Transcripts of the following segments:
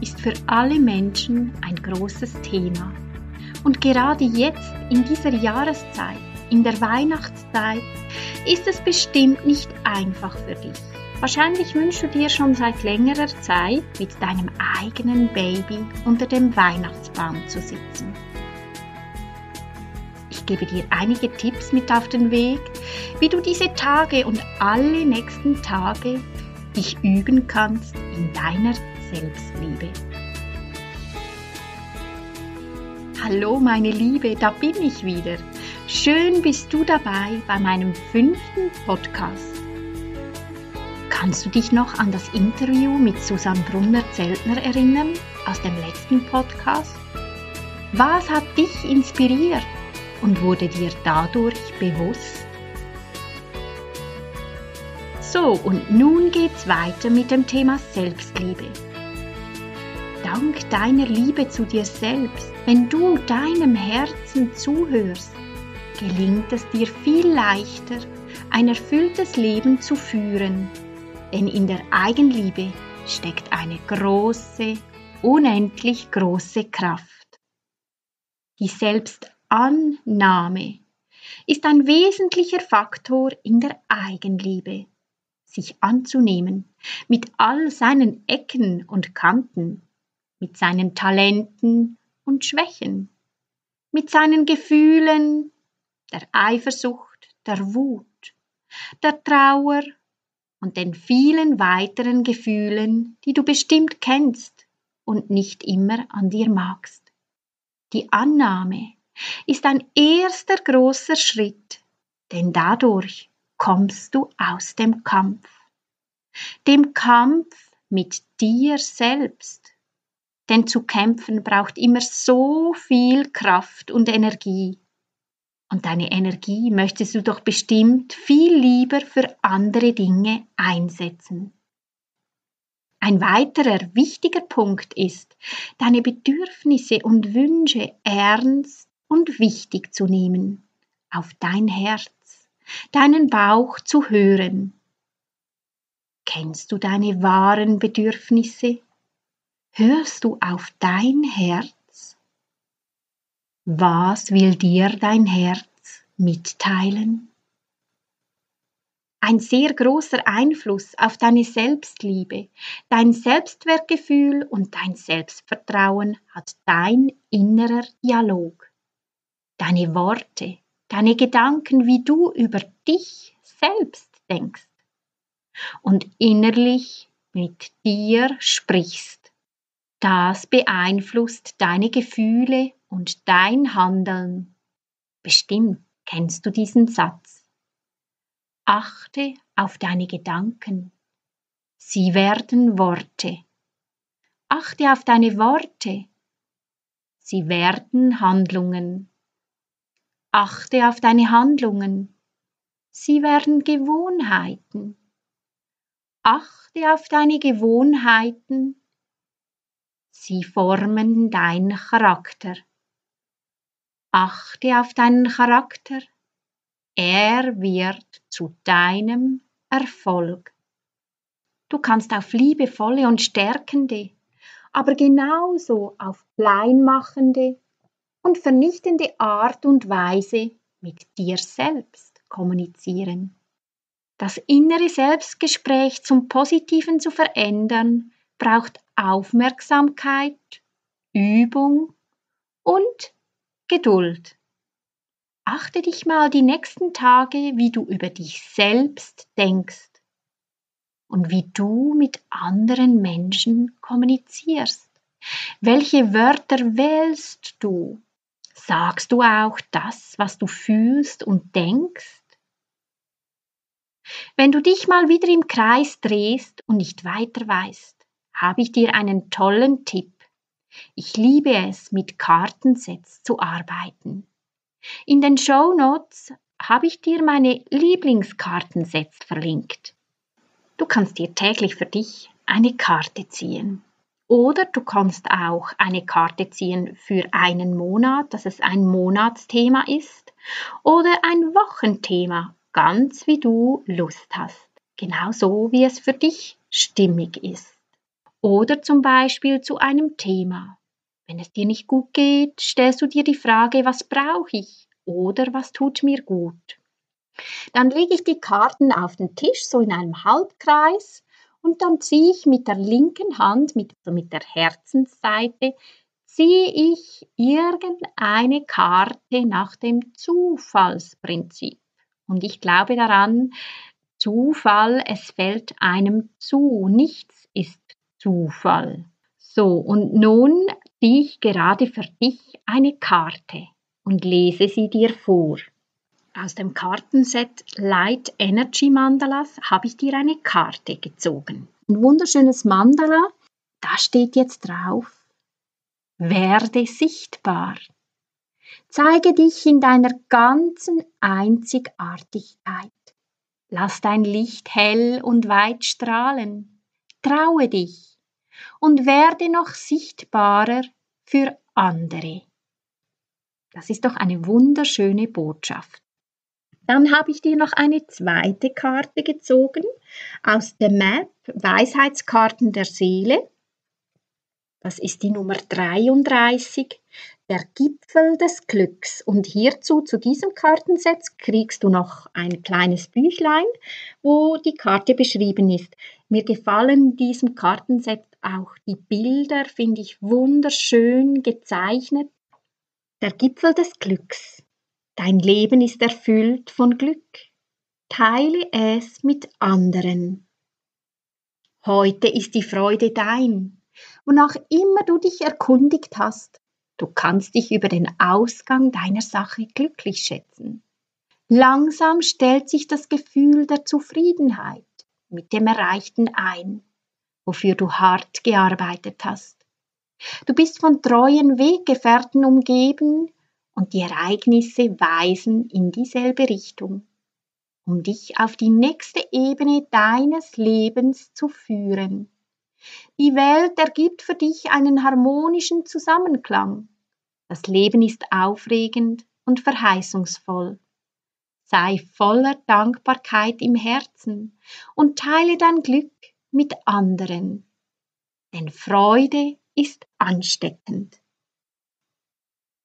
ist für alle Menschen ein großes Thema. Und gerade jetzt, in dieser Jahreszeit, in der Weihnachtszeit, ist es bestimmt nicht einfach für dich. Wahrscheinlich wünschst du dir schon seit längerer Zeit, mit deinem eigenen Baby unter dem Weihnachtsbaum zu sitzen. Ich gebe dir einige Tipps mit auf den Weg, wie du diese Tage und alle nächsten Tage dich üben kannst in deiner Selbstliebe. Hallo meine Liebe, da bin ich wieder. Schön bist du dabei bei meinem fünften Podcast. Kannst du dich noch an das Interview mit Susanne Brunner-Zeltner erinnern aus dem letzten Podcast? Was hat dich inspiriert und wurde dir dadurch bewusst? So, und nun geht's weiter mit dem Thema Selbstliebe dank deiner Liebe zu dir selbst, wenn du deinem Herzen zuhörst, gelingt es dir viel leichter, ein erfülltes Leben zu führen. Denn in der Eigenliebe steckt eine große, unendlich große Kraft. Die Selbstannahme ist ein wesentlicher Faktor in der Eigenliebe. Sich anzunehmen mit all seinen Ecken und Kanten mit seinen Talenten und Schwächen, mit seinen Gefühlen, der Eifersucht, der Wut, der Trauer und den vielen weiteren Gefühlen, die du bestimmt kennst und nicht immer an dir magst. Die Annahme ist ein erster großer Schritt, denn dadurch kommst du aus dem Kampf, dem Kampf mit dir selbst denn zu kämpfen braucht immer so viel Kraft und Energie. Und deine Energie möchtest du doch bestimmt viel lieber für andere Dinge einsetzen. Ein weiterer wichtiger Punkt ist, deine Bedürfnisse und Wünsche ernst und wichtig zu nehmen, auf dein Herz, deinen Bauch zu hören. Kennst du deine wahren Bedürfnisse? Hörst du auf dein Herz? Was will dir dein Herz mitteilen? Ein sehr großer Einfluss auf deine Selbstliebe, dein Selbstwertgefühl und dein Selbstvertrauen hat dein innerer Dialog. Deine Worte, deine Gedanken, wie du über dich selbst denkst und innerlich mit dir sprichst. Das beeinflusst deine Gefühle und dein Handeln. Bestimmt kennst du diesen Satz. Achte auf deine Gedanken. Sie werden Worte. Achte auf deine Worte. Sie werden Handlungen. Achte auf deine Handlungen. Sie werden Gewohnheiten. Achte auf deine Gewohnheiten. Sie formen deinen Charakter. Achte auf deinen Charakter. Er wird zu deinem Erfolg. Du kannst auf liebevolle und stärkende, aber genauso auf kleinmachende und vernichtende Art und Weise mit dir selbst kommunizieren. Das innere Selbstgespräch zum Positiven zu verändern, braucht Aufmerksamkeit, Übung und Geduld. Achte dich mal die nächsten Tage, wie du über dich selbst denkst und wie du mit anderen Menschen kommunizierst. Welche Wörter wählst du? Sagst du auch das, was du fühlst und denkst? Wenn du dich mal wieder im Kreis drehst und nicht weiter weißt, habe ich dir einen tollen Tipp. Ich liebe es, mit Kartensets zu arbeiten. In den Show Notes habe ich dir meine Lieblingskartensets verlinkt. Du kannst dir täglich für dich eine Karte ziehen. Oder du kannst auch eine Karte ziehen für einen Monat, dass es ein Monatsthema ist. Oder ein Wochenthema, ganz wie du Lust hast. Genauso wie es für dich stimmig ist. Oder zum Beispiel zu einem Thema. Wenn es dir nicht gut geht, stellst du dir die Frage, was brauche ich oder was tut mir gut. Dann lege ich die Karten auf den Tisch, so in einem Halbkreis, und dann ziehe ich mit der linken Hand, mit, also mit der Herzensseite, ziehe ich irgendeine Karte nach dem Zufallsprinzip. Und ich glaube daran, Zufall, es fällt einem zu, nichts ist Zufall. So, und nun ziehe ich gerade für dich eine Karte und lese sie dir vor. Aus dem Kartenset Light Energy Mandalas habe ich dir eine Karte gezogen. Ein wunderschönes Mandala. Da steht jetzt drauf, werde sichtbar. Zeige dich in deiner ganzen Einzigartigkeit. Lass dein Licht hell und weit strahlen. Traue dich und werde noch sichtbarer für andere. Das ist doch eine wunderschöne Botschaft. Dann habe ich dir noch eine zweite Karte gezogen aus der Map Weisheitskarten der Seele. Das ist die Nummer 33, der Gipfel des Glücks. Und hierzu, zu diesem Kartenset, kriegst du noch ein kleines Büchlein, wo die Karte beschrieben ist. Mir gefallen diesem Kartenset auch die Bilder, finde ich wunderschön gezeichnet. Der Gipfel des Glücks. Dein Leben ist erfüllt von Glück. Teile es mit anderen. Heute ist die Freude dein. Wonach immer du dich erkundigt hast, du kannst dich über den Ausgang deiner Sache glücklich schätzen. Langsam stellt sich das Gefühl der Zufriedenheit mit dem Erreichten ein, wofür du hart gearbeitet hast. Du bist von treuen Weggefährten umgeben, und die Ereignisse weisen in dieselbe Richtung, um dich auf die nächste Ebene deines Lebens zu führen. Die Welt ergibt für dich einen harmonischen Zusammenklang. Das Leben ist aufregend und verheißungsvoll. Sei voller Dankbarkeit im Herzen und teile dein Glück mit anderen. Denn Freude ist ansteckend.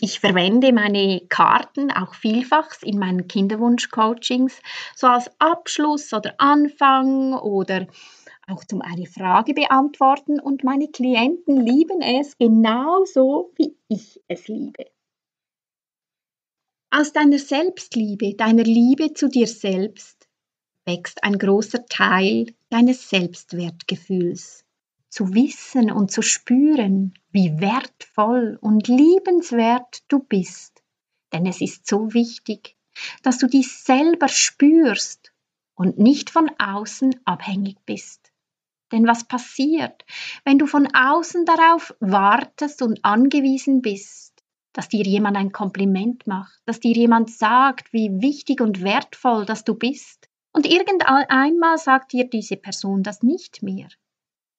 Ich verwende meine Karten auch vielfach in meinen Kinderwunsch-Coachings, so als Abschluss oder Anfang oder auch zum eine Frage beantworten und meine Klienten lieben es genauso, wie ich es liebe. Aus deiner Selbstliebe, deiner Liebe zu dir selbst, wächst ein großer Teil deines Selbstwertgefühls zu wissen und zu spüren, wie wertvoll und liebenswert du bist. Denn es ist so wichtig, dass du dich selber spürst und nicht von außen abhängig bist. Denn was passiert, wenn du von außen darauf wartest und angewiesen bist, dass dir jemand ein Kompliment macht, dass dir jemand sagt, wie wichtig und wertvoll dass du bist, und irgendeinmal sagt dir diese Person das nicht mehr,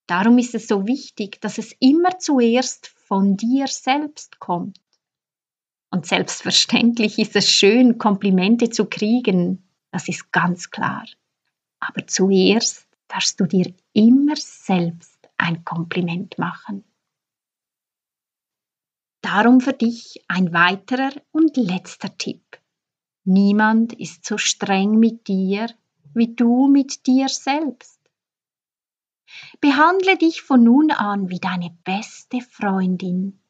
Darum ist es so wichtig, dass es immer zuerst von dir selbst kommt. Und selbstverständlich ist es schön, Komplimente zu kriegen, das ist ganz klar. Aber zuerst darfst du dir immer selbst ein Kompliment machen. Darum für dich ein weiterer und letzter Tipp. Niemand ist so streng mit dir wie du mit dir selbst. Behandle dich von nun an wie deine beste Freundin.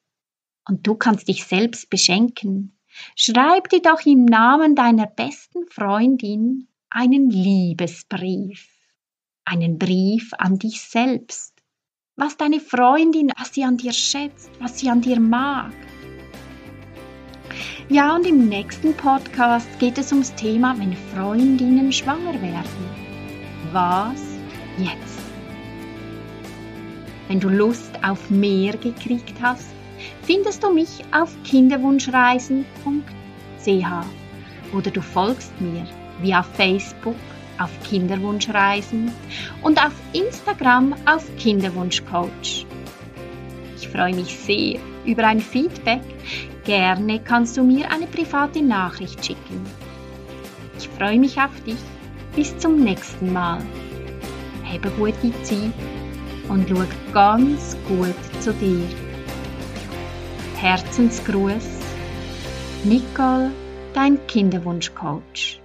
Und du kannst dich selbst beschenken. Schreib dir doch im Namen deiner besten Freundin einen Liebesbrief. Einen Brief an dich selbst. Was deine Freundin, was sie an dir schätzt, was sie an dir mag. Ja, und im nächsten Podcast geht es ums Thema, wenn Freundinnen schwanger werden. Was jetzt? Wenn du Lust auf mehr gekriegt hast, findest du mich auf kinderwunschreisen.ch oder du folgst mir via Facebook auf Kinderwunschreisen und auf Instagram auf Kinderwunschcoach. Ich freue mich sehr über ein Feedback. Gerne kannst du mir eine private Nachricht schicken. Ich freue mich auf dich. Bis zum nächsten Mal. Habe gute Zeit und schau ganz gut zu dir. Herzensgruß, Nicole, dein Kinderwunschcoach.